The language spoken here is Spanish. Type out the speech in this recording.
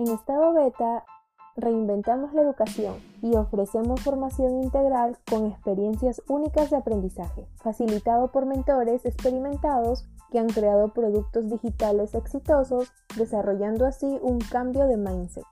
En estado beta, reinventamos la educación y ofrecemos formación integral con experiencias únicas de aprendizaje, facilitado por mentores experimentados que han creado productos digitales exitosos, desarrollando así un cambio de mindset.